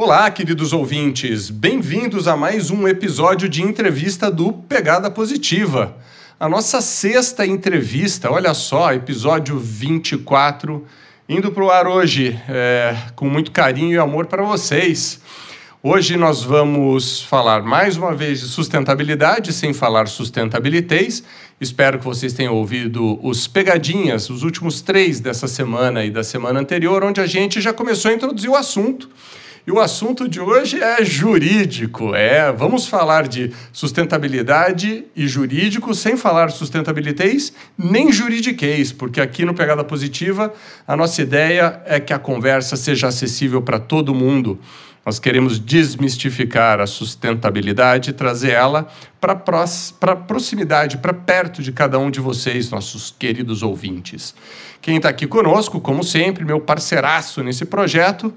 Olá, queridos ouvintes, bem-vindos a mais um episódio de entrevista do Pegada Positiva. A nossa sexta entrevista, olha só, episódio 24, indo para o ar hoje, é, com muito carinho e amor para vocês. Hoje nós vamos falar mais uma vez de sustentabilidade, sem falar sustentabilitez. Espero que vocês tenham ouvido os pegadinhas, os últimos três dessa semana e da semana anterior, onde a gente já começou a introduzir o assunto. E o assunto de hoje é jurídico. É, vamos falar de sustentabilidade e jurídico sem falar sustentabilitez nem juridiquês, porque aqui no Pegada Positiva a nossa ideia é que a conversa seja acessível para todo mundo. Nós queremos desmistificar a sustentabilidade e trazer ela para a proximidade, para perto de cada um de vocês, nossos queridos ouvintes. Quem está aqui conosco, como sempre, meu parceiraço nesse projeto,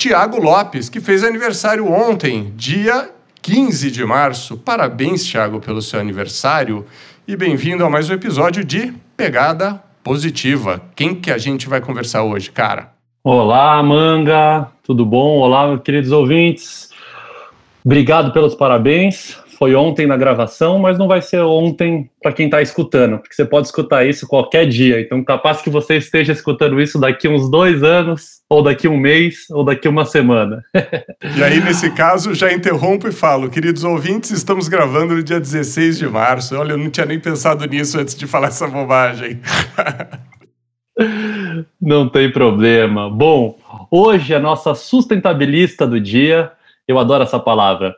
Tiago Lopes, que fez aniversário ontem, dia 15 de março. Parabéns, Tiago, pelo seu aniversário e bem-vindo a mais um episódio de Pegada Positiva. Quem que a gente vai conversar hoje, cara? Olá, Manga, tudo bom? Olá, queridos ouvintes. Obrigado pelos parabéns foi ontem na gravação, mas não vai ser ontem para quem está escutando, porque você pode escutar isso qualquer dia. Então, capaz que você esteja escutando isso daqui uns dois anos, ou daqui um mês, ou daqui uma semana. e aí, nesse caso, já interrompo e falo, queridos ouvintes, estamos gravando no dia 16 de março. Olha, eu não tinha nem pensado nisso antes de falar essa bobagem. não tem problema. Bom, hoje a nossa sustentabilista do dia, eu adoro essa palavra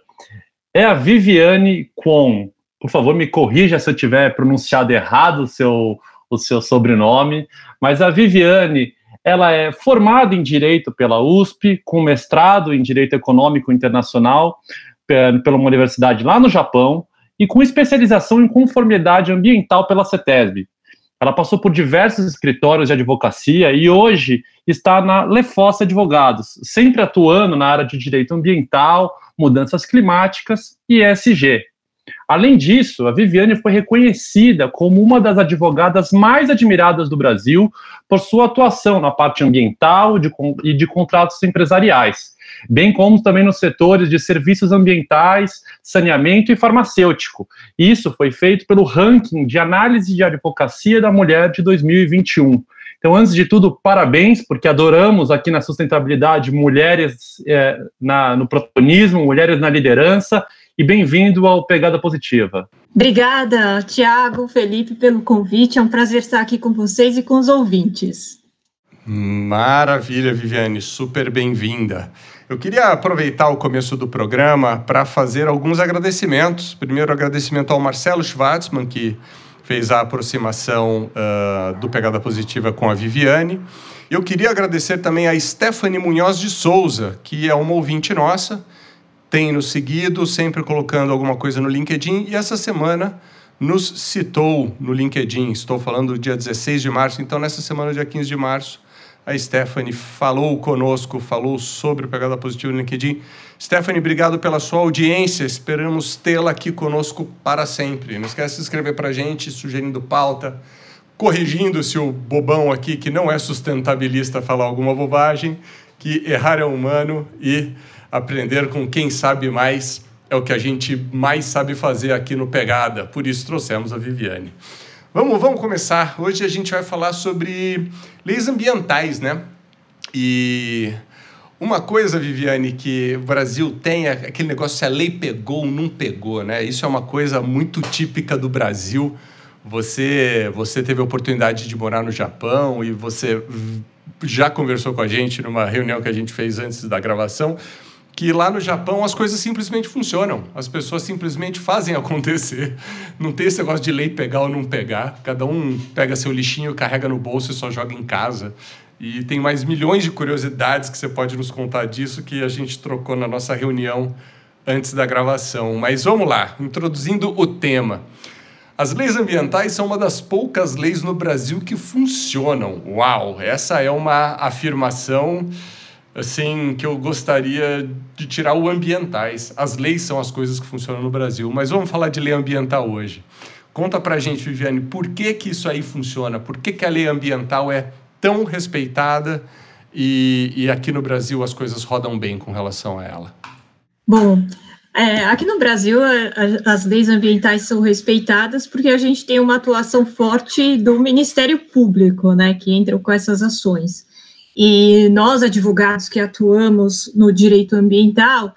é a Viviane Kwon. Por favor, me corrija se eu tiver pronunciado errado o seu, o seu sobrenome. Mas a Viviane, ela é formada em Direito pela USP, com mestrado em Direito Econômico Internacional pela uma universidade lá no Japão e com especialização em conformidade ambiental pela CETESB. Ela passou por diversos escritórios de advocacia e hoje está na Lefossa Advogados, sempre atuando na área de direito ambiental, mudanças climáticas e ESG. Além disso, a Viviane foi reconhecida como uma das advogadas mais admiradas do Brasil por sua atuação na parte ambiental e de contratos empresariais, bem como também nos setores de serviços ambientais, saneamento e farmacêutico. Isso foi feito pelo ranking de análise de advocacia da mulher de 2021. Então, antes de tudo, parabéns, porque adoramos aqui na sustentabilidade mulheres é, na, no protagonismo, mulheres na liderança, e bem-vindo ao Pegada Positiva. Obrigada, Tiago, Felipe, pelo convite. É um prazer estar aqui com vocês e com os ouvintes. Maravilha, Viviane, super bem-vinda. Eu queria aproveitar o começo do programa para fazer alguns agradecimentos. Primeiro, agradecimento ao Marcelo Schwarzman, que fez a aproximação uh, do Pegada Positiva com a Viviane. Eu queria agradecer também a Stephanie Munhoz de Souza, que é uma ouvinte nossa, tem nos seguido, sempre colocando alguma coisa no LinkedIn, e essa semana nos citou no LinkedIn. Estou falando do dia 16 de março, então nessa semana, dia 15 de março, a Stephanie falou conosco, falou sobre o Pegada Positiva no LinkedIn. Stephanie, obrigado pela sua audiência. Esperamos tê-la aqui conosco para sempre. Não esquece de se inscrever para a gente, sugerindo pauta, corrigindo se o bobão aqui, que não é sustentabilista, falar alguma bobagem, que errar é humano e aprender com quem sabe mais é o que a gente mais sabe fazer aqui no Pegada. Por isso trouxemos a Viviane. Vamos, vamos começar. Hoje a gente vai falar sobre leis ambientais, né? E uma coisa, Viviane, que o Brasil tem é aquele negócio se a lei pegou ou não pegou, né? Isso é uma coisa muito típica do Brasil. Você, você teve a oportunidade de morar no Japão e você já conversou com a gente numa reunião que a gente fez antes da gravação que lá no Japão as coisas simplesmente funcionam. As pessoas simplesmente fazem acontecer. Não tem esse negócio de lei pegar ou não pegar. Cada um pega seu lixinho, carrega no bolso e só joga em casa. E tem mais milhões de curiosidades que você pode nos contar disso que a gente trocou na nossa reunião antes da gravação. Mas vamos lá, introduzindo o tema. As leis ambientais são uma das poucas leis no Brasil que funcionam. Uau, essa é uma afirmação assim que eu gostaria de tirar o ambientais. As leis são as coisas que funcionam no Brasil, mas vamos falar de lei ambiental hoje. Conta pra gente, Viviane, por que que isso aí funciona? Por que que a lei ambiental é tão respeitada e, e aqui no Brasil as coisas rodam bem com relação a ela? Bom, é, aqui no Brasil, a, as leis ambientais são respeitadas porque a gente tem uma atuação forte do Ministério Público, né, que entra com essas ações. E nós, advogados que atuamos no direito ambiental,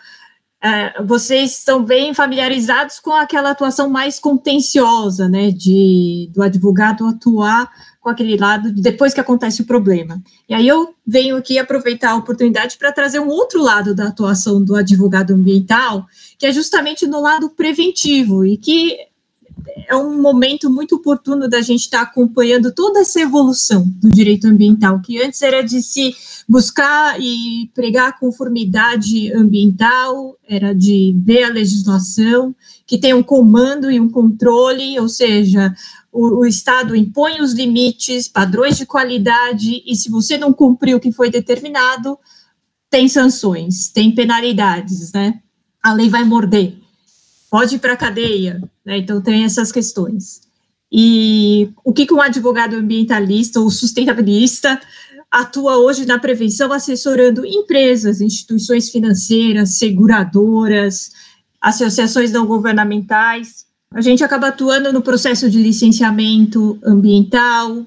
é, vocês estão bem familiarizados com aquela atuação mais contenciosa, né, de, do advogado atuar com aquele lado depois que acontece o problema. E aí eu venho aqui aproveitar a oportunidade para trazer um outro lado da atuação do advogado ambiental, que é justamente no lado preventivo e que é um momento muito oportuno da gente estar tá acompanhando toda essa evolução do direito ambiental, que antes era de se buscar e pregar conformidade ambiental, era de ver a legislação, que tem um comando e um controle, ou seja, o, o Estado impõe os limites, padrões de qualidade, e se você não cumprir o que foi determinado, tem sanções, tem penalidades, né? A lei vai morder pode ir para a cadeia, né? Então tem essas questões. E o que, que um advogado ambientalista ou sustentabilista atua hoje na prevenção, assessorando empresas, instituições financeiras, seguradoras, associações não governamentais. A gente acaba atuando no processo de licenciamento ambiental,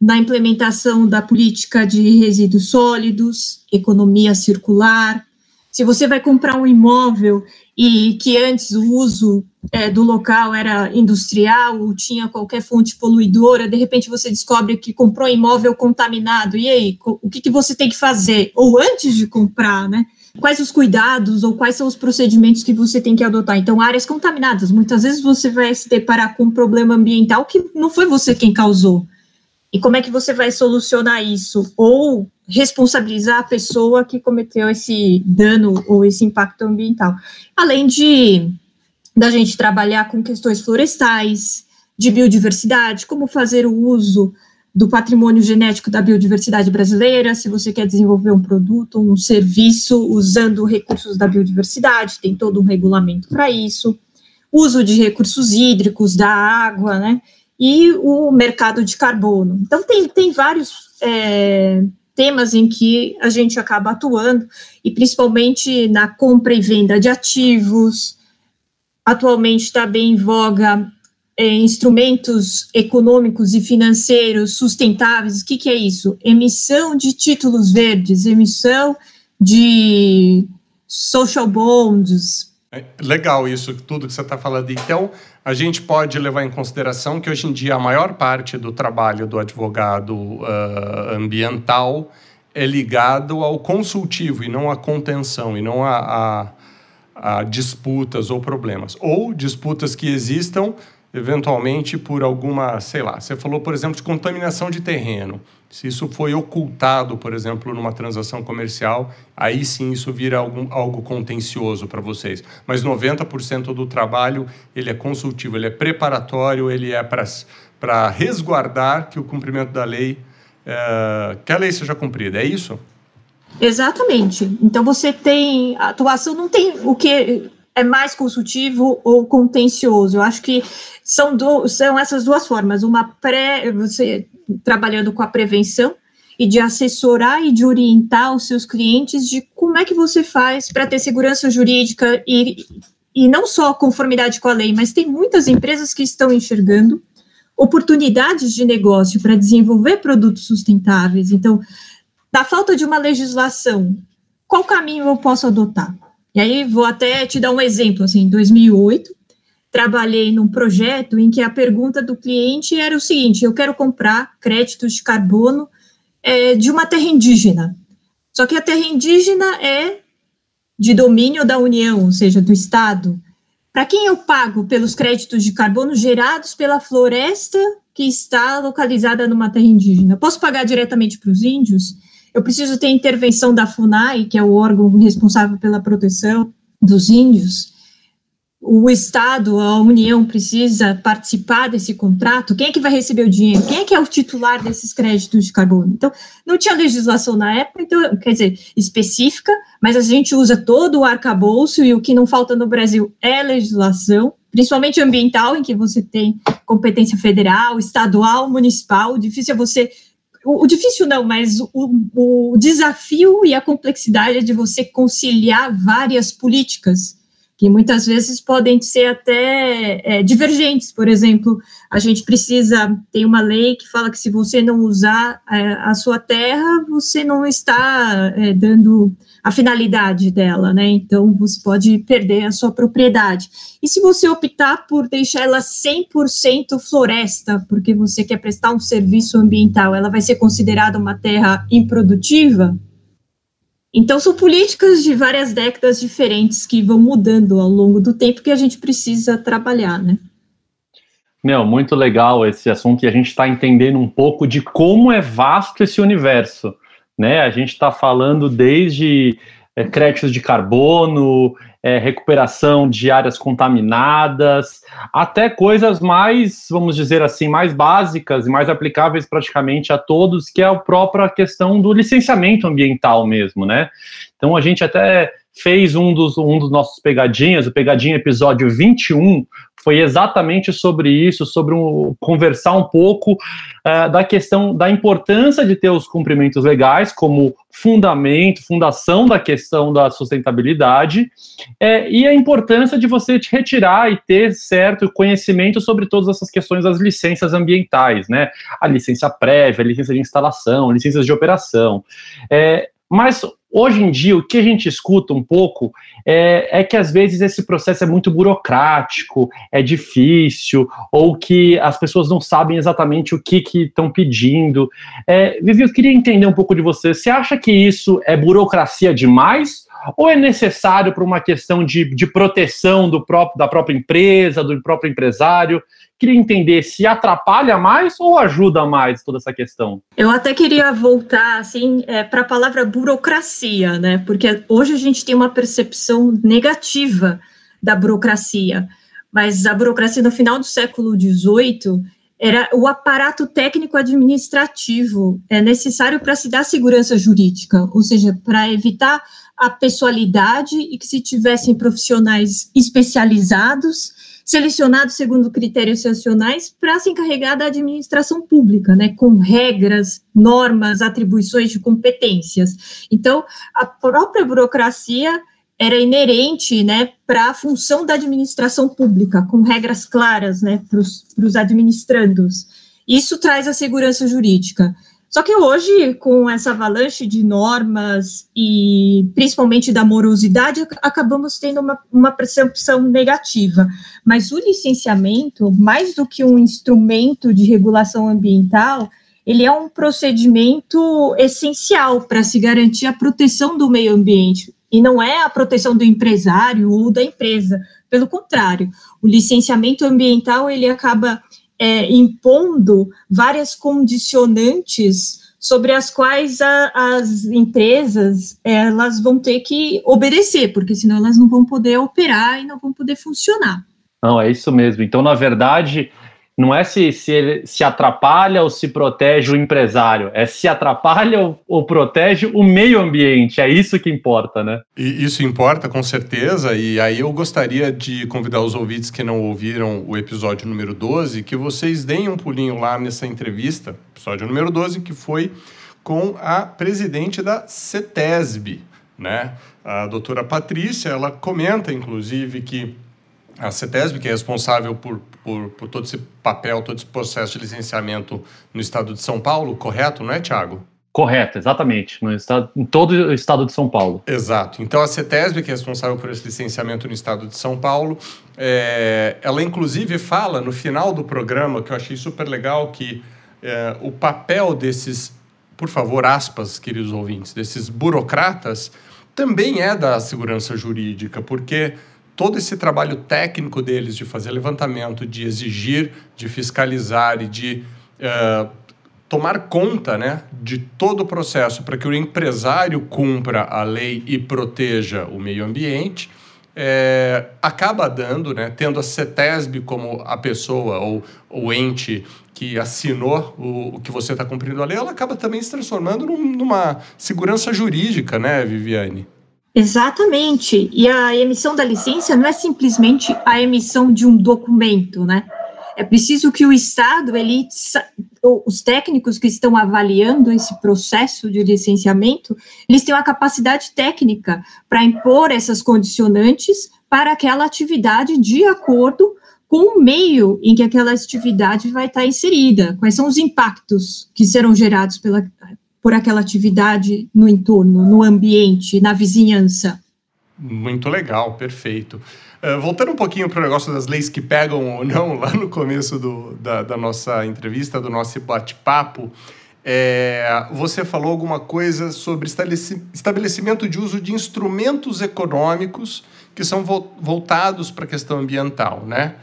na implementação da política de resíduos sólidos, economia circular. Se você vai comprar um imóvel e que antes o uso é, do local era industrial ou tinha qualquer fonte poluidora, de repente você descobre que comprou imóvel contaminado, e aí, o que, que você tem que fazer? Ou antes de comprar, né? Quais os cuidados ou quais são os procedimentos que você tem que adotar? Então, áreas contaminadas, muitas vezes você vai se deparar com um problema ambiental que não foi você quem causou. E como é que você vai solucionar isso? Ou responsabilizar a pessoa que cometeu esse dano ou esse impacto ambiental. Além de da gente trabalhar com questões florestais, de biodiversidade, como fazer o uso do patrimônio genético da biodiversidade brasileira, se você quer desenvolver um produto, um serviço usando recursos da biodiversidade, tem todo um regulamento para isso. Uso de recursos hídricos, da água, né? E o mercado de carbono. Então, tem, tem vários é, temas em que a gente acaba atuando, e principalmente na compra e venda de ativos. Atualmente está bem em voga é, instrumentos econômicos e financeiros sustentáveis. O que, que é isso? Emissão de títulos verdes, emissão de social bonds. É legal isso, tudo que você está falando. Então, a gente pode levar em consideração que hoje em dia a maior parte do trabalho do advogado uh, ambiental é ligado ao consultivo e não à contenção, e não a, a, a disputas ou problemas. Ou disputas que existam eventualmente por alguma, sei lá, você falou, por exemplo, de contaminação de terreno. Se isso foi ocultado, por exemplo, numa transação comercial, aí sim isso vira algum, algo contencioso para vocês. Mas 90% do trabalho, ele é consultivo, ele é preparatório, ele é para resguardar que o cumprimento da lei, é, que a lei seja cumprida. É isso? Exatamente. Então você tem a atuação não tem o que é mais consultivo ou contencioso. Eu acho que são, do, são essas duas formas. Uma pré, você trabalhando com a prevenção e de assessorar e de orientar os seus clientes de como é que você faz para ter segurança jurídica e, e não só conformidade com a lei, mas tem muitas empresas que estão enxergando oportunidades de negócio para desenvolver produtos sustentáveis. Então, da falta de uma legislação, qual caminho eu posso adotar? E aí vou até te dar um exemplo, assim, em 2008, trabalhei num projeto em que a pergunta do cliente era o seguinte: eu quero comprar créditos de carbono é, de uma terra indígena. Só que a terra indígena é de domínio da União, ou seja, do Estado. Para quem eu pago pelos créditos de carbono gerados pela floresta que está localizada numa terra indígena? Posso pagar diretamente para os índios? Eu preciso ter intervenção da FUNAI, que é o órgão responsável pela proteção dos índios, o Estado, a União precisa participar desse contrato, quem é que vai receber o dinheiro? Quem é que é o titular desses créditos de carbono? Então, não tinha legislação na época, então, quer dizer, específica, mas a gente usa todo o arcabouço e o que não falta no Brasil é legislação, principalmente ambiental, em que você tem competência federal, estadual, municipal, difícil é você o, difícil não, mas o, o, desafio e a complexidade é de você conciliar várias políticas que muitas vezes podem ser até é, divergentes. Por exemplo, a gente precisa, tem uma lei que fala que se você não usar é, a sua terra, você não está é, dando a finalidade dela, né? Então, você pode perder a sua propriedade. E se você optar por deixar ela 100% floresta, porque você quer prestar um serviço ambiental, ela vai ser considerada uma terra improdutiva? Então, são políticas de várias décadas diferentes que vão mudando ao longo do tempo que a gente precisa trabalhar, né? Meu, muito legal esse assunto e a gente está entendendo um pouco de como é vasto esse universo, né? A gente está falando desde é, créditos de carbono, é, recuperação de áreas contaminadas, até coisas mais, vamos dizer assim, mais básicas e mais aplicáveis praticamente a todos, que é a própria questão do licenciamento ambiental mesmo, né? Então a gente até fez um dos, um dos nossos pegadinhas, o pegadinha episódio 21, foi exatamente sobre isso, sobre um, conversar um pouco uh, da questão da importância de ter os cumprimentos legais como fundamento, fundação da questão da sustentabilidade, é, e a importância de você te retirar e ter certo conhecimento sobre todas essas questões das licenças ambientais, né? A licença prévia, a licença de instalação, licenças de operação. É, mas hoje em dia, o que a gente escuta um pouco é, é, que às vezes esse processo é muito burocrático, é difícil, ou que as pessoas não sabem exatamente o que estão pedindo. É, Vivi, eu queria entender um pouco de você. Você acha que isso é burocracia demais? Ou é necessário para uma questão de, de proteção do próprio, da própria empresa, do próprio empresário? Queria entender se atrapalha mais ou ajuda mais toda essa questão. Eu até queria voltar assim é, para a palavra burocracia, né? Porque hoje a gente tem uma percepção negativa da burocracia, mas a burocracia no final do século XVIII era o aparato técnico administrativo é necessário para se dar segurança jurídica, ou seja, para evitar a pessoalidade e que se tivessem profissionais especializados selecionados segundo critérios sancionais para se encarregar da administração pública, né, com regras, normas, atribuições de competências. Então, a própria burocracia era inerente, né, para a função da administração pública, com regras claras, né, para os administrandos. Isso traz a segurança jurídica. Só que hoje, com essa avalanche de normas e principalmente da morosidade, acabamos tendo uma, uma percepção negativa. Mas o licenciamento, mais do que um instrumento de regulação ambiental, ele é um procedimento essencial para se garantir a proteção do meio ambiente. E não é a proteção do empresário ou da empresa. Pelo contrário, o licenciamento ambiental ele acaba é, impondo várias condicionantes sobre as quais a, as empresas elas vão ter que obedecer, porque senão elas não vão poder operar e não vão poder funcionar. Não, é isso mesmo. Então, na verdade, não é se, se ele se atrapalha ou se protege o empresário, é se atrapalha ou, ou, protege o meio ambiente, é isso que importa, né? E isso importa, com certeza, e aí eu gostaria de convidar os ouvintes que não ouviram o episódio número 12, que vocês deem um pulinho lá nessa entrevista, episódio número 12, que foi com a presidente da CETESB, né? A doutora Patrícia, ela comenta, inclusive, que a CETESB, que é responsável por, por, por, todo esse papel, todo esse processo de licenciamento no estado de São Paulo, correto, não é, Tiago? Correto, exatamente, no estado, em todo o estado de São Paulo. Exato. Então, a CETESB, que é responsável por esse licenciamento no estado de São Paulo, é, ela inclusive fala no final do programa, que eu achei super legal, que é, o papel desses, por favor, aspas, queridos ouvintes, desses burocratas, também é da segurança jurídica, porque todo esse trabalho técnico deles de fazer levantamento, de exigir, de fiscalizar e de uh, tomar conta né, de todo o processo para que o empresário cumpra a lei e proteja o meio ambiente, é, acaba dando, né, tendo a CETESB como a pessoa ou o ente que assinou o, o que você está cumprindo a lei, ela acaba também se transformando num, numa segurança jurídica, né, Viviane? Exatamente. E a emissão da licença não é simplesmente a emissão de um documento, né? É preciso que o Estado, ele, os técnicos que estão avaliando esse processo de licenciamento, eles tenham a capacidade técnica para impor essas condicionantes para aquela atividade de acordo com o meio em que aquela atividade vai estar inserida, quais são os impactos que serão gerados pela, por aquela atividade no entorno, no ambiente, na vizinhança. Muito legal, perfeito. Uh, voltando um pouquinho para o negócio das leis que pegam ou não, lá no começo do, da, da nossa entrevista, do nosso bate-papo, é, você falou alguma coisa sobre estabelecimento de uso de instrumentos econômicos que são voltados para a questão ambiental, né?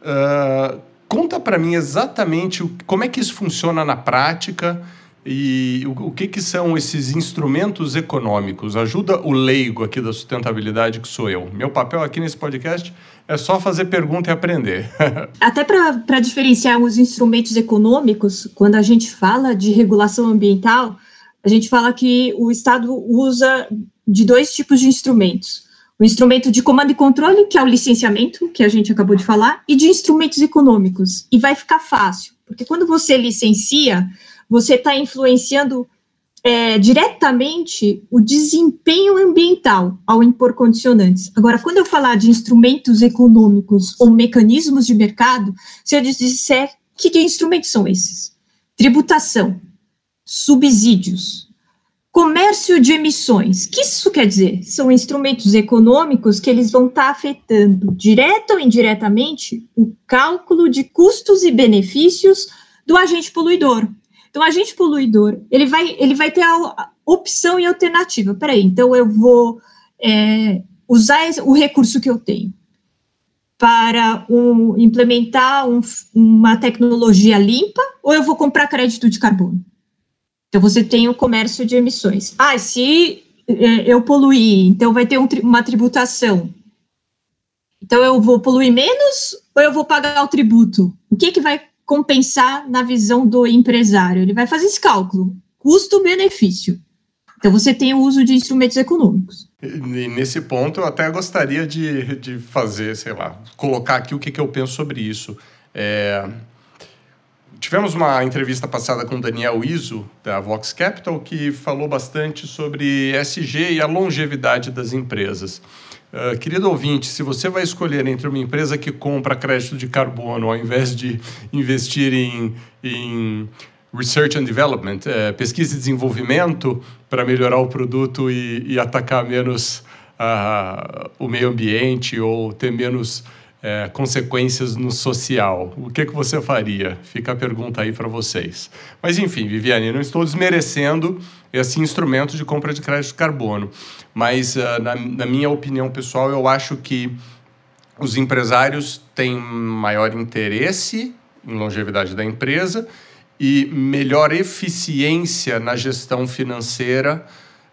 Uh, conta para mim exatamente como é que isso funciona na prática e o, o, que, que são esses instrumentos econômicos? Ajuda o leigo aqui da sustentabilidade, que sou eu. Meu papel aqui nesse podcast é só fazer pergunta e aprender. Até para diferenciar os instrumentos econômicos, quando a gente fala de regulação ambiental, a gente fala que o Estado usa de dois tipos de instrumentos. O instrumento de comando e controle, que é o licenciamento, que a gente acabou de falar, e de instrumentos econômicos. E vai ficar fácil, porque quando você licencia, você está influenciando é, diretamente o desempenho ambiental ao impor condicionantes. Agora, quando eu falar de instrumentos econômicos ou mecanismos de mercado, se eu disser que instrumentos são esses? Tributação, subsídios, comércio de emissões. O que isso quer dizer? São instrumentos econômicos que eles vão estar tá afetando, direta ou indiretamente, o cálculo de custos e benefícios do agente poluidor, então, agente poluidor, ele vai, ele vai ter a opção e alternativa. Peraí, então eu vou é, usar o recurso que eu tenho para um, implementar um, uma tecnologia limpa ou eu vou comprar crédito de carbono? Então, você tem o comércio de emissões. Ah, se é, eu poluir, então vai ter um, uma tributação. Então, eu vou poluir menos ou eu vou pagar o tributo? O que, que vai compensar na visão do empresário. Ele vai fazer esse cálculo, custo-benefício. Então, você tem o uso de instrumentos econômicos. E nesse ponto, eu até gostaria de, de fazer, sei lá, colocar aqui o que, que eu penso sobre isso. É... Tivemos uma entrevista passada com Daniel Iso, da Vox Capital, que falou bastante sobre SG e a longevidade das empresas. Uh, querido ouvinte, se você vai escolher entre uma empresa que compra crédito de carbono ao invés de investir em, em research and development, é, pesquisa e desenvolvimento para melhorar o produto e, e atacar menos uh, o meio ambiente ou ter menos é, consequências no social. O que, que você faria? Fica a pergunta aí para vocês. Mas enfim, Viviane, não estou desmerecendo esse instrumento de compra de crédito de carbono. Mas, uh, na, na minha opinião pessoal, eu acho que os empresários têm maior interesse em longevidade da empresa e melhor eficiência na gestão financeira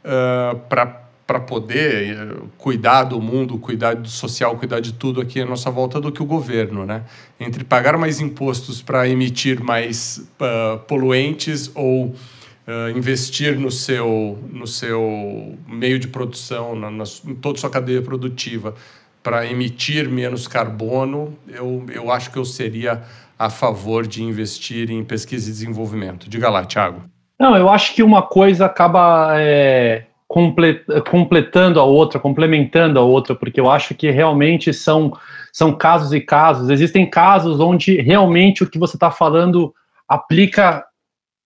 uh, para poder eh, cuidar do mundo, cuidar do social, cuidar de tudo aqui à nossa volta do que o governo, né? Entre pagar mais impostos para emitir mais uh, poluentes ou uh, investir no seu, no seu meio de produção, na, na, em toda a sua cadeia produtiva, para emitir menos carbono, eu, eu acho que eu seria a favor de investir em pesquisa e desenvolvimento. Diga lá, Thiago. Não, eu acho que uma coisa acaba é, completando a outra, complementando a outra, porque eu acho que realmente são, são casos e casos. Existem casos onde realmente o que você está falando aplica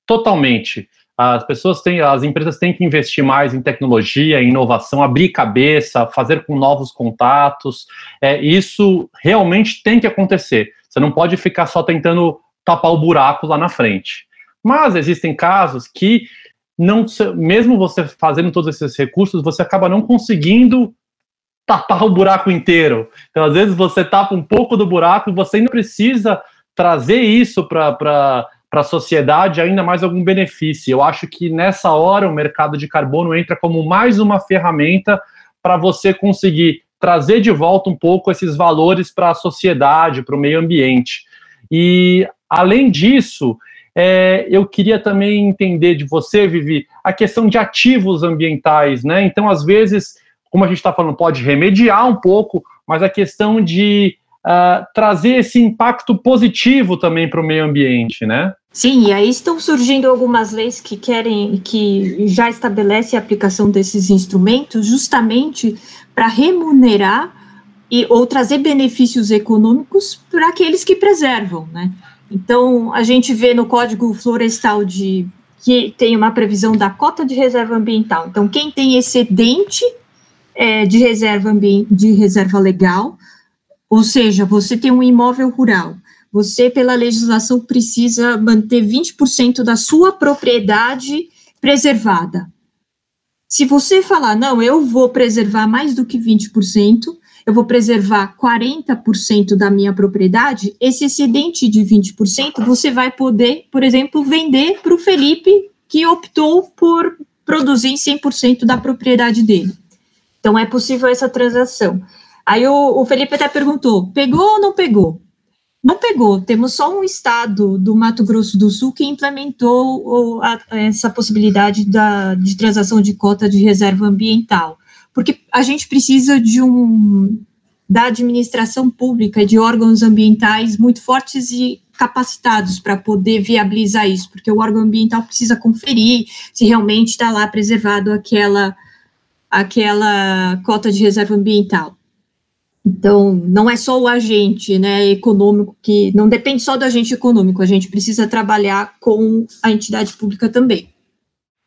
totalmente. As pessoas têm, as empresas têm que investir mais em tecnologia, em inovação, abrir cabeça, fazer com novos contatos. É, isso realmente tem que acontecer. Você não pode ficar só tentando tapar o buraco lá na frente. Mas existem casos que não, mesmo você fazendo todos esses recursos, você acaba não conseguindo tapar o buraco inteiro. Então, às vezes, você tapa um pouco do buraco e você ainda precisa trazer isso para para a sociedade ainda mais algum benefício. Eu acho que nessa hora o mercado de carbono entra como mais uma ferramenta para você conseguir trazer de volta um pouco esses valores para a sociedade, para o meio ambiente. E, além disso, é, eu queria também entender de você, Vivi, a questão de ativos ambientais, né? Então, às vezes, como a gente está falando, pode remediar um pouco, mas a questão de uh, trazer esse impacto positivo também para o meio ambiente, né? Sim, e aí estão surgindo algumas leis que querem, que já estabelecem a aplicação desses instrumentos justamente para remunerar e, ou trazer benefícios econômicos para aqueles que preservam, né? Então, a gente vê no Código Florestal de que tem uma previsão da cota de reserva ambiental. Então, quem tem excedente é, de reserva de reserva legal, ou seja, você tem um imóvel rural, você, pela legislação, precisa manter 20% da sua propriedade preservada. Se você falar, não, eu vou preservar mais do que 20%, eu vou preservar 40% da minha propriedade, esse excedente de 20% você vai poder, por exemplo, vender para o Felipe, que optou por produzir 100% da propriedade dele. Então, é possível essa transação. Aí o, o Felipe até perguntou: pegou ou não pegou? Não pegou. Temos só um estado do Mato Grosso do Sul que implementou a, essa possibilidade da, de transação de cota de reserva ambiental porque a gente precisa de um da administração pública, de órgãos ambientais muito fortes e capacitados para poder viabilizar isso, porque o órgão ambiental precisa conferir se realmente está lá preservado aquela aquela cota de reserva ambiental. Então, não é só o agente né, econômico que não depende só do agente econômico, a gente precisa trabalhar com a entidade pública também.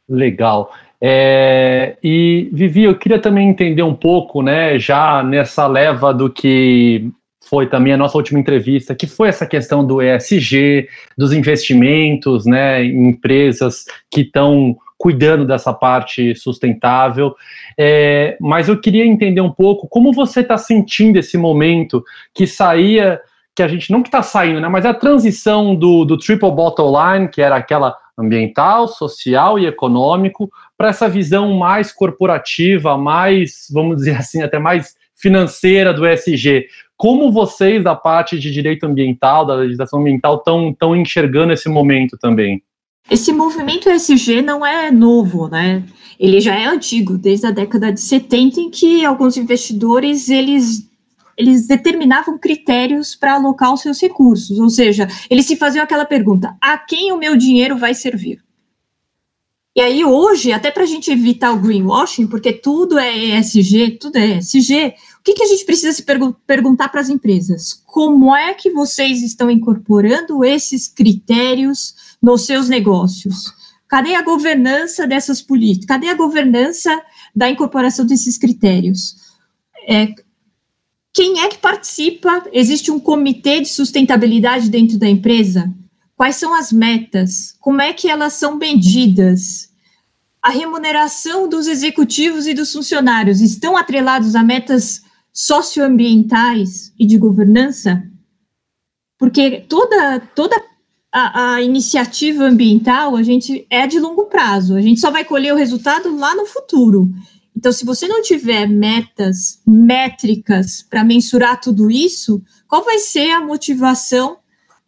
Legal. É, e Vivi, eu queria também entender um pouco, né, já nessa leva do que foi também a nossa última entrevista, que foi essa questão do ESG, dos investimentos, né, em empresas que estão cuidando dessa parte sustentável. É, mas eu queria entender um pouco como você está sentindo esse momento que saía, que a gente não que está saindo, né, mas a transição do, do triple bottom line, que era aquela ambiental, social e econômico, para essa visão mais corporativa, mais, vamos dizer assim, até mais financeira do ESG. Como vocês, da parte de direito ambiental, da legislação ambiental, estão enxergando esse momento também? Esse movimento ESG não é novo, né? Ele já é antigo, desde a década de 70, em que alguns investidores eles eles determinavam critérios para alocar os seus recursos, ou seja, eles se faziam aquela pergunta: a quem o meu dinheiro vai servir? E aí, hoje, até para a gente evitar o greenwashing, porque tudo é ESG, tudo é ESG, o que, que a gente precisa se pergu perguntar para as empresas? Como é que vocês estão incorporando esses critérios nos seus negócios? Cadê a governança dessas políticas? Cadê a governança da incorporação desses critérios? É, quem é que participa? Existe um comitê de sustentabilidade dentro da empresa? Quais são as metas? Como é que elas são medidas? A remuneração dos executivos e dos funcionários estão atrelados a metas socioambientais e de governança? Porque toda, toda a, a, iniciativa ambiental a gente é de longo prazo, a gente só vai colher o resultado lá no futuro. Então, se você não tiver metas, métricas para mensurar tudo isso, qual vai ser a motivação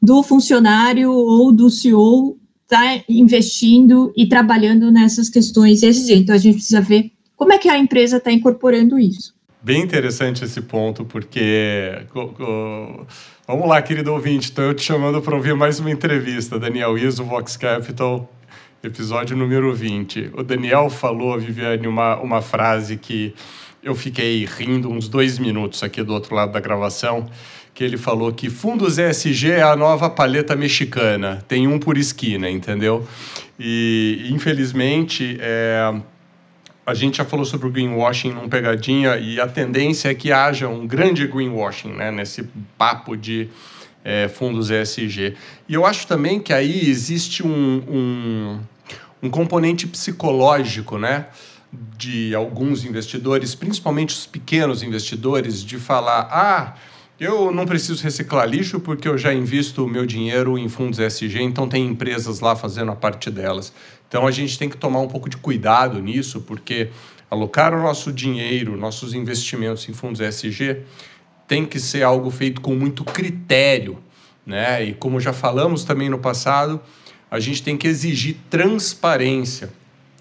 do funcionário ou do CEO estar tá investindo e trabalhando nessas questões? Então, a gente precisa ver como é que a empresa está incorporando isso. Bem interessante esse ponto, porque. Vamos lá, querido ouvinte, estou eu te chamando para ouvir mais uma entrevista. Daniel Iso, Vox Capital, episódio número 20. O Daniel falou, Viviane, uma, uma frase que eu fiquei rindo uns dois minutos aqui do outro lado da gravação, que ele falou que fundos ESG é a nova paleta mexicana, tem um por esquina, entendeu? E, infelizmente, é, a gente já falou sobre o greenwashing num pegadinha e a tendência é que haja um grande greenwashing né, nesse papo de é, fundos ESG. E eu acho também que aí existe um, um, um componente psicológico, né? De alguns investidores, principalmente os pequenos investidores, de falar: ah, eu não preciso reciclar lixo porque eu já invisto o meu dinheiro em fundos ESG, então tem empresas lá fazendo a parte delas. Então a gente tem que tomar um pouco de cuidado nisso, porque alocar o nosso dinheiro, nossos investimentos em fundos ESG, tem que ser algo feito com muito critério, né? E como já falamos também no passado, a gente tem que exigir transparência.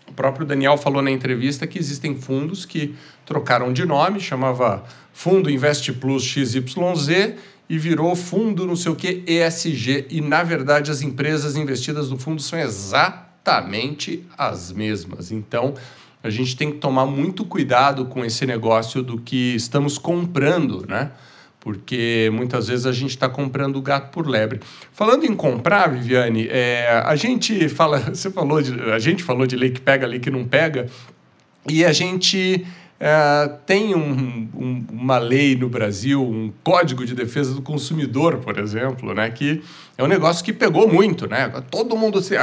O próprio Daniel falou na entrevista que existem fundos que trocaram de nome, chamava Fundo Invest Plus XYZ e virou fundo não sei o que ESG e na verdade as empresas investidas no fundo são exatamente as mesmas. Então, a gente tem que tomar muito cuidado com esse negócio do que estamos comprando, né? Porque muitas vezes a gente está comprando gato por lebre. Falando em comprar, Viviane, é, a gente fala, você falou de, a gente falou de lei que pega, lei que não pega, e a gente é, tem um, um, uma lei no Brasil, um código de defesa do consumidor, por exemplo, né, que é um negócio que pegou muito, né? Todo mundo, assim,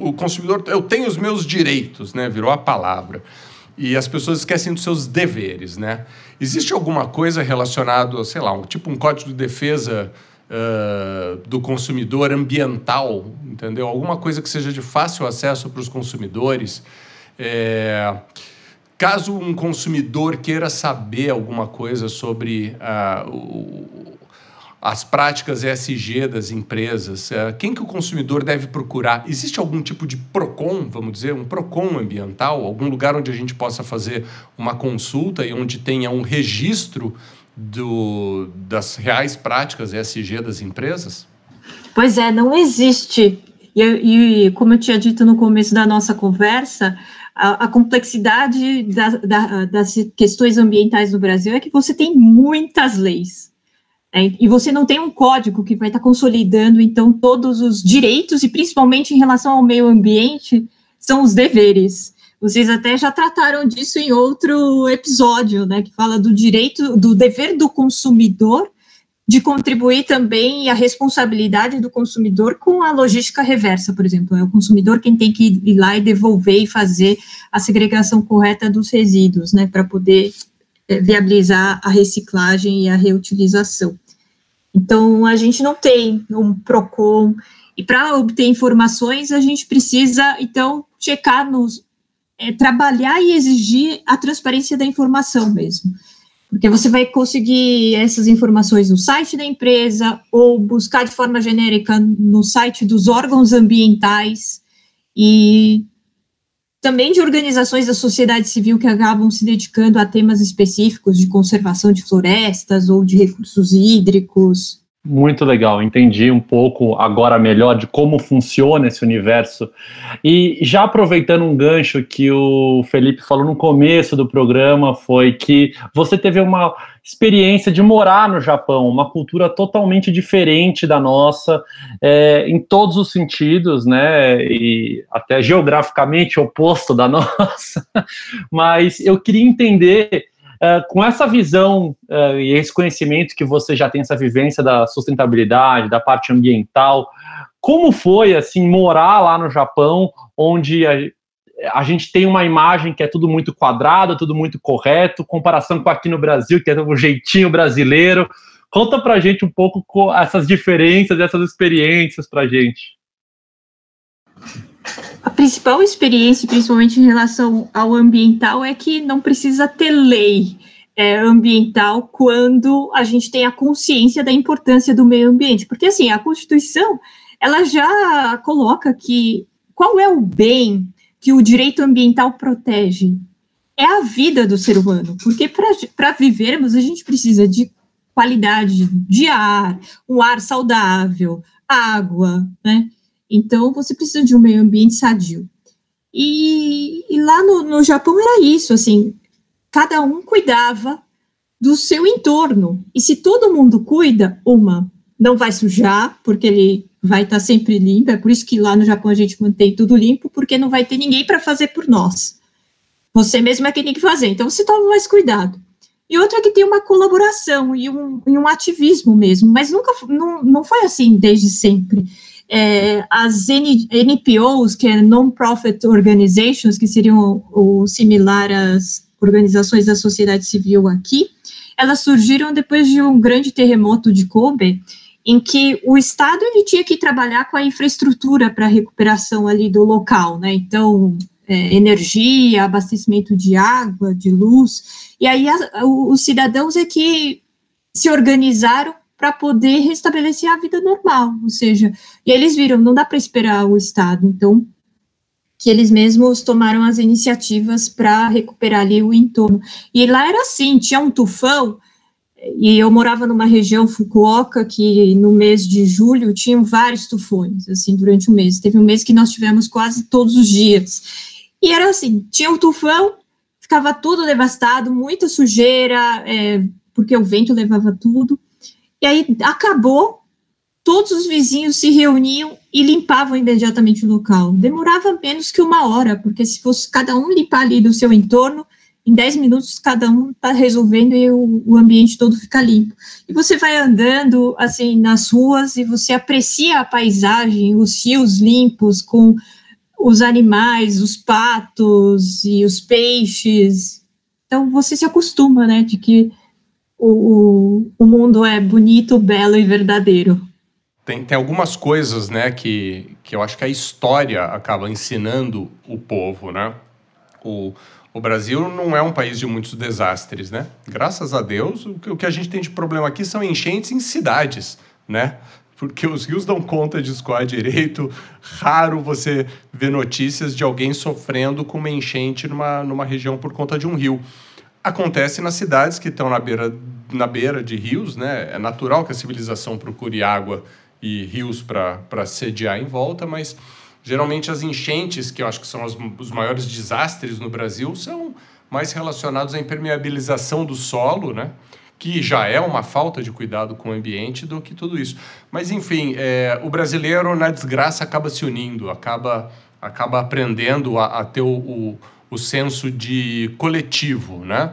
o consumidor, eu tenho os meus direitos, né? Virou a palavra. E as pessoas esquecem dos seus deveres, né? Existe alguma coisa relacionada, sei lá, um, tipo um código de defesa uh, do consumidor ambiental, entendeu? Alguma coisa que seja de fácil acesso para os consumidores. É... Caso um consumidor queira saber alguma coisa sobre uh, o, as práticas ESG das empresas, uh, quem que o consumidor deve procurar? Existe algum tipo de PROCON, vamos dizer, um PROCON ambiental? Algum lugar onde a gente possa fazer uma consulta e onde tenha um registro do, das reais práticas ESG das empresas? Pois é, não existe. E, e como eu tinha dito no começo da nossa conversa, a, complexidade da, da, das questões ambientais no Brasil é que você tem muitas leis. É, e você não tem um código que vai estar consolidando, então, todos os direitos, e principalmente em relação ao meio ambiente, são os deveres. Vocês até já trataram disso em outro episódio, né, que fala do direito, do dever do consumidor de contribuir também a responsabilidade do consumidor com a logística reversa, por exemplo. É o consumidor quem tem que ir lá e devolver e fazer a segregação correta dos resíduos, né, para poder é, viabilizar a reciclagem e a reutilização. Então, a gente não tem um PROCON, e para obter informações, a gente precisa, então, checar nos. É, trabalhar e exigir a transparência da informação mesmo porque você vai conseguir essas informações no site da empresa ou buscar de forma genérica no site dos órgãos ambientais e também de organizações da sociedade civil que acabam se dedicando a temas específicos de conservação de florestas ou de recursos hídricos. Muito legal, entendi um pouco agora melhor de como funciona esse universo. E já aproveitando um gancho que o Felipe falou no começo do programa, foi que você teve uma experiência de morar no Japão, uma cultura totalmente diferente da nossa, é, em todos os sentidos, né? E até geograficamente oposto da nossa. Mas eu queria entender Uh, com essa visão uh, e esse conhecimento que você já tem, essa vivência da sustentabilidade, da parte ambiental, como foi assim morar lá no Japão, onde a, a gente tem uma imagem que é tudo muito quadrado, tudo muito correto, comparação com aqui no Brasil, que é o jeitinho brasileiro. Conta pra gente um pouco essas diferenças, essas experiências pra gente. A principal experiência, principalmente em relação ao ambiental, é que não precisa ter lei é, ambiental quando a gente tem a consciência da importância do meio ambiente. Porque, assim, a Constituição, ela já coloca que qual é o bem que o direito ambiental protege? É a vida do ser humano, porque para vivermos a gente precisa de qualidade de ar, um ar saudável, água, né? Então, você precisa de um meio ambiente sadio. E, e lá no, no Japão era isso, assim, cada um cuidava do seu entorno. E se todo mundo cuida, uma, não vai sujar, porque ele vai estar sempre limpo. É por isso que lá no Japão a gente mantém tudo limpo, porque não vai ter ninguém para fazer por nós. Você mesmo é quem tem que fazer. Então você toma mais cuidado. E outra é que tem uma colaboração e um, e um ativismo mesmo, mas nunca não, não foi assim desde sempre é, as N, NPOs, que é Non-Profit Organizations, que seriam o, o similar às organizações da sociedade civil aqui, elas surgiram depois de um grande terremoto de Kobe, em que o Estado ele tinha que trabalhar com a infraestrutura para a recuperação ali do local, né? Então, é, energia, abastecimento de água, de luz, e aí a, os cidadãos é que se organizaram para poder restabelecer a vida normal, ou seja, e eles viram, não dá para esperar o Estado, então que eles mesmos tomaram as iniciativas para recuperar ali o entorno. E lá era assim, tinha um tufão, e eu morava numa região Fukuoka que no mês de julho tinham vários tufões, assim, durante o mês. Teve um mês que nós tivemos quase todos os dias. E era assim, tinha um tufão, ficava tudo devastado, muita sujeira, é, porque o vento levava tudo. E aí acabou, todos os vizinhos se reuniam e limpavam imediatamente o local. Demorava menos que uma hora, porque se fosse cada um limpar ali do seu entorno, em 10 minutos cada um está resolvendo e o, o, ambiente todo fica limpo. E você vai andando assim nas ruas e você aprecia a paisagem, os rios limpos com os animais, os patos e os peixes. Então você se acostuma, né, de que o, o, mundo é bonito, belo e verdadeiro. Tem, tem algumas coisas, né, que, que eu acho que a história acaba ensinando o povo, né? O, o Brasil não é um país de muitos desastres, né? Graças a Deus, o que, o que a gente tem de problema aqui são enchentes em cidades, né? Porque os rios dão conta de escoar direito. Raro você ver notícias de alguém sofrendo com uma enchente numa, numa região por conta de um rio. Acontece nas cidades que estão na beira, na beira de rios, né? É natural que a civilização procure água e rios para sediar em volta, mas Geralmente as enchentes, que eu acho que são os, os maiores desastres no Brasil, são mais relacionados à impermeabilização do solo, né? que já é uma falta de cuidado com o ambiente do que tudo isso. Mas, enfim, é, o brasileiro na desgraça acaba se unindo, acaba, acaba aprendendo a, a ter o, o, o, senso de coletivo, né?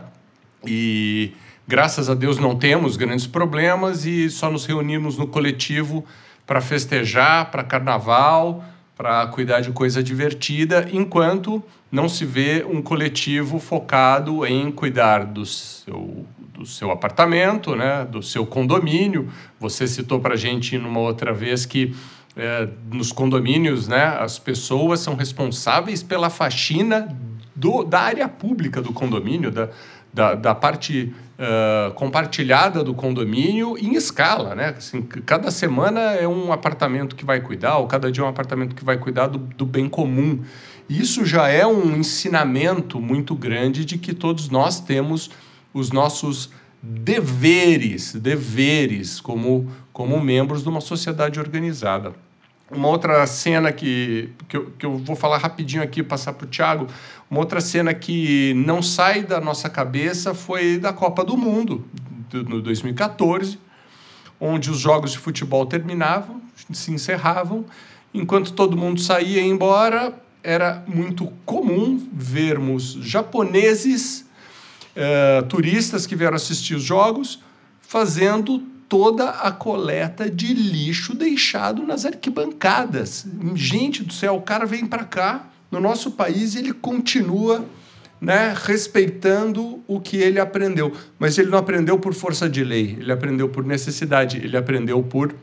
E graças a Deus não temos grandes problemas e só nos reunimos no coletivo para festejar, para carnaval, para cuidar de coisa divertida, enquanto não se vê um coletivo focado em cuidar do seu, do seu apartamento, né, do seu condomínio. Você citou para a gente numa outra vez que é, nos condomínios né, as pessoas são responsáveis pela faxina do, da área pública do condomínio, da, da, da parte uh, compartilhada do condomínio em escala, né? Assim, cada semana é um apartamento que vai cuidar, ou cada dia é um apartamento que vai cuidar do, do bem comum. Isso já é um ensinamento muito grande de que todos nós temos os nossos deveres, deveres como, como membros de uma sociedade organizada. Uma outra cena que, que, eu, que eu vou falar rapidinho aqui, passar para o Thiago. Uma outra cena que não sai da nossa cabeça foi da Copa do Mundo, no 2014, onde os jogos de futebol terminavam, se encerravam, enquanto todo mundo saía e ia embora, era muito comum vermos japoneses, uh, turistas que vieram assistir os jogos, fazendo toda a coleta de lixo deixado nas arquibancadas. Gente do céu, o cara vem para cá, no nosso país, e ele continua né, respeitando o que ele aprendeu. Mas ele não aprendeu por força de lei, ele aprendeu por necessidade, ele aprendeu por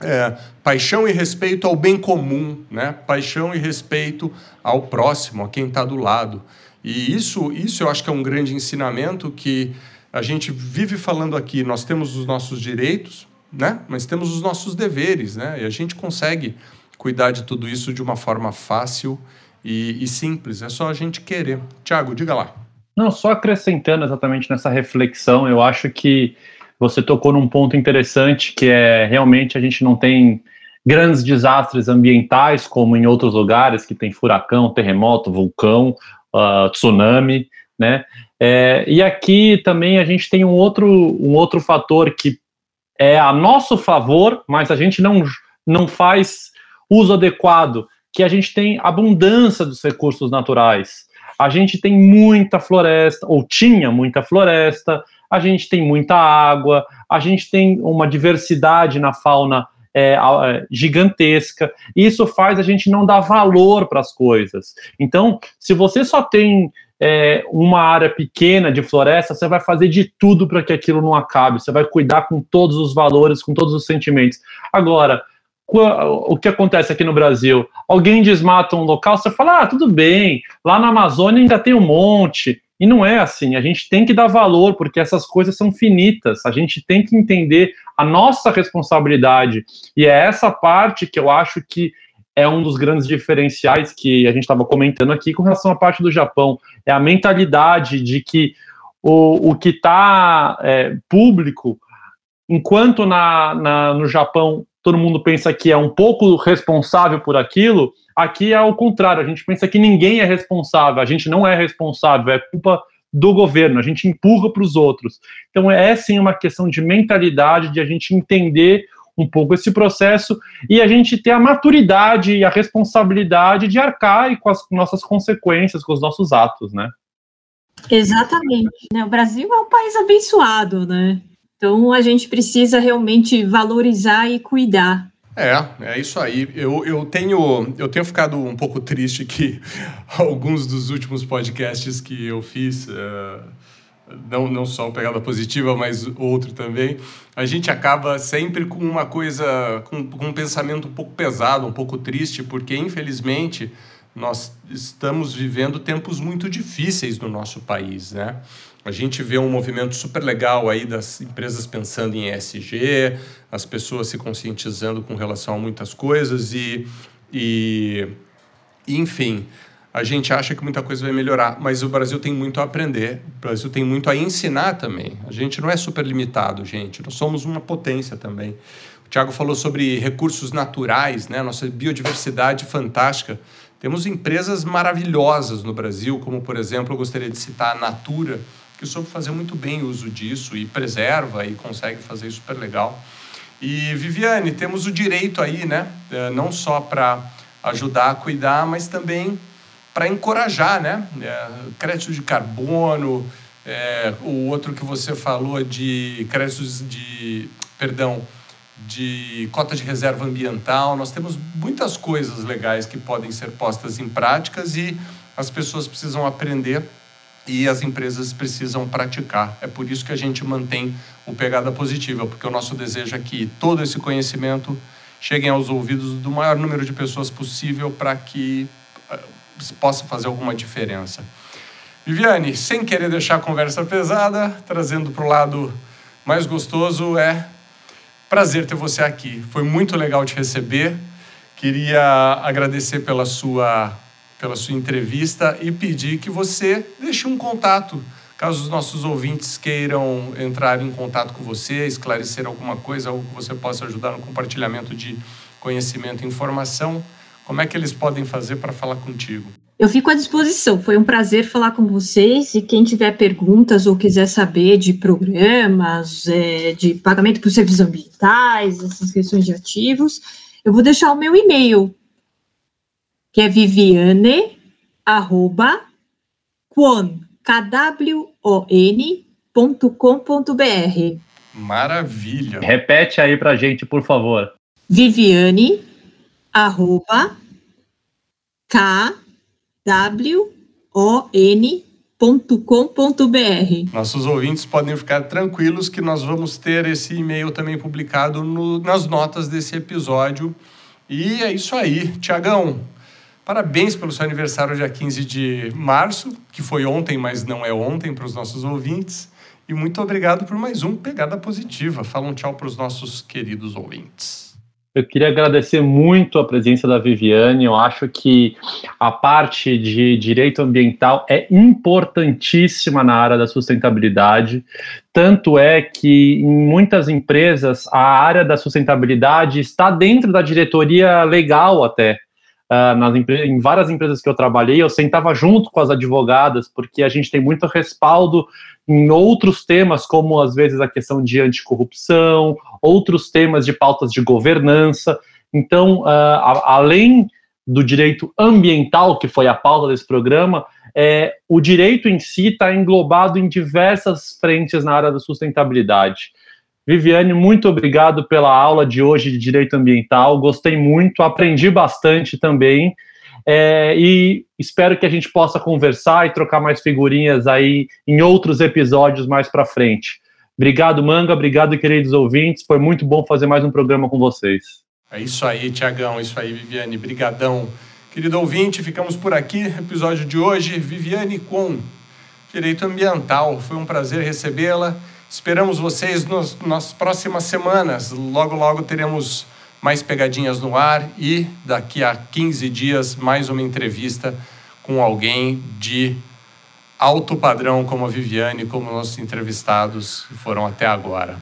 é, paixão e respeito ao bem comum, né? paixão e respeito ao próximo, a quem está do lado. E isso, isso eu acho que é um grande ensinamento que a gente vive falando aqui, nós temos os nossos direitos, né? Mas temos os nossos deveres, né? E a gente consegue cuidar de tudo isso de uma forma fácil e, e simples. É só a gente querer. Tiago, diga lá. Não, só acrescentando exatamente nessa reflexão, eu acho que você tocou num ponto interessante que é realmente a gente não tem grandes desastres ambientais como em outros lugares que tem furacão, terremoto, vulcão, uh, tsunami, né? É, e aqui também a gente tem um outro, um outro fator que é a nosso favor, mas a gente não, não faz uso adequado, que a gente tem abundância dos recursos naturais. A gente tem muita floresta, ou tinha muita floresta, a gente tem muita água, a gente tem uma diversidade na fauna é, é, gigantesca. Isso faz a gente não dar valor para as coisas. Então, se você só tem é, uma área pequena de floresta, você vai fazer de tudo para que aquilo não acabe. Você vai cuidar com todos os valores, com todos os sentimentos. Agora, o que acontece aqui no Brasil? Alguém desmata um local, você fala, ah, tudo bem, lá na Amazônia ainda tem um monte. E não é assim, a gente tem que dar valor, porque essas coisas são finitas, a gente tem que entender a nossa responsabilidade. E é essa parte que eu acho que é um dos grandes diferenciais que a gente estava comentando aqui com relação à parte do Japão. É a mentalidade de que o, o que está é, público, enquanto na, na, no Japão todo mundo pensa que é um pouco responsável por aquilo, aqui é o contrário, a gente pensa que ninguém é responsável, a gente não é responsável, é culpa do governo, a gente empurra para os outros. Então é sim uma questão de mentalidade, de a gente entender um pouco esse processo e a gente ter a maturidade e a responsabilidade de arcar com as nossas consequências, com os nossos atos, né? Exatamente. Né? O Brasil é um país abençoado, né? Então a gente precisa realmente valorizar e cuidar. É, é isso aí. Eu, eu, tenho, eu tenho ficado um pouco triste que alguns dos últimos podcasts que eu fiz, uh, não, não só o Pegada Positiva, mas outro também, a gente acaba sempre com uma coisa, com, com um pensamento um pouco pesado, um pouco triste, porque infelizmente nós estamos vivendo tempos muito difíceis no nosso país, né? A gente vê um movimento super legal aí das empresas pensando em ESG, as pessoas se conscientizando com relação a muitas coisas e, e enfim, a gente acha que muita coisa vai melhorar, mas o Brasil tem muito a aprender, o Brasil tem muito a ensinar também. A gente não é super limitado, gente, nós somos uma potência também. O Tiago falou sobre recursos naturais, né? Nossa biodiversidade fantástica. Temos empresas maravilhosas no Brasil, como por exemplo, eu gostaria de citar a Natura, que soube fazer muito bem uso disso e preserva e consegue fazer super legal. E Viviane, temos o direito aí, né? É, não só para ajudar a cuidar, mas também para encorajar, né? É, crédito de carbono, é, o outro que você falou de créditos de, perdão, de cota de reserva ambiental. Nós temos muitas coisas legais que podem ser postas em práticas e as pessoas precisam aprender e as empresas precisam praticar. É por isso que a gente mantém o Pegada Positiva, porque o nosso desejo é que todo esse conhecimento chegue aos ouvidos do maior número de pessoas possível para que possa fazer alguma diferença. Viviane, sem querer deixar a conversa pesada, trazendo para o lado mais gostoso, é prazer ter você aqui. Foi muito legal te receber. Queria agradecer pela sua pela sua entrevista e pedir que você deixe um contato, caso os nossos ouvintes queiram entrar em contato com você, esclarecer alguma coisa, algo que você possa ajudar no compartilhamento de conhecimento e informação, como é que eles podem fazer para falar contigo? Eu fico à disposição. Foi um prazer falar com vocês. E quem tiver perguntas ou quiser saber de programas, é, de pagamento por serviços ambientais, essas questões de ativos, eu vou deixar o meu e-mail, que é viviane, arroba, kwon, Maravilha. Repete aí pra gente, por favor. Viviane, arroba, K, W, O, N, Nossos ouvintes podem ficar tranquilos que nós vamos ter esse e-mail também publicado no, nas notas desse episódio. E é isso aí. Tiagão, Parabéns pelo seu aniversário, dia 15 de março, que foi ontem, mas não é ontem para os nossos ouvintes. E muito obrigado por mais um Pegada Positiva. Fala um tchau para os nossos queridos ouvintes. Eu queria agradecer muito a presença da Viviane. Eu acho que a parte de direito ambiental é importantíssima na área da sustentabilidade. Tanto é que em muitas empresas a área da sustentabilidade está dentro da diretoria legal até. Uh, nas em várias empresas que eu trabalhei, eu sentava junto com as advogadas, porque a gente tem muito respaldo em outros temas, como às vezes a questão de anticorrupção, outros temas de pautas de governança. Então, uh, a, além do direito ambiental, que foi a pauta desse programa, é, o direito em si está englobado em diversas frentes na área da sustentabilidade. Viviane, muito obrigado pela aula de hoje de Direito Ambiental. Gostei muito, aprendi bastante também. É, e espero que a gente possa conversar e trocar mais figurinhas aí em outros episódios mais para frente. Obrigado, Manga. Obrigado, queridos ouvintes. Foi muito bom fazer mais um programa com vocês. É isso aí, Tiagão, isso aí, Viviane, brigadão. Querido ouvinte, ficamos por aqui, episódio de hoje, Viviane com Direito Ambiental. Foi um prazer recebê-la. Esperamos vocês nos, nas próximas semanas. Logo, logo teremos mais pegadinhas no ar e daqui a 15 dias mais uma entrevista com alguém de alto padrão como a Viviane, como nossos entrevistados foram até agora.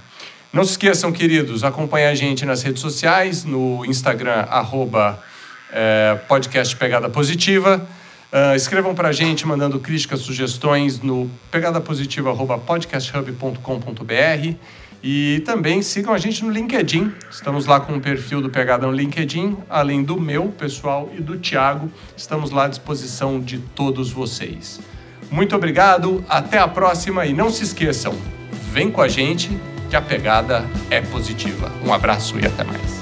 Não se esqueçam, queridos, acompanhe a gente nas redes sociais, no Instagram, arroba, é, podcast Pegada Positiva. Uh, escrevam para a gente mandando críticas, sugestões no pegadapositiva.podcasthub.com.br e também sigam a gente no LinkedIn. Estamos lá com o perfil do Pegada no LinkedIn, além do meu pessoal e do Tiago. Estamos lá à disposição de todos vocês. Muito obrigado, até a próxima e não se esqueçam, vem com a gente que a pegada é positiva. Um abraço e até mais.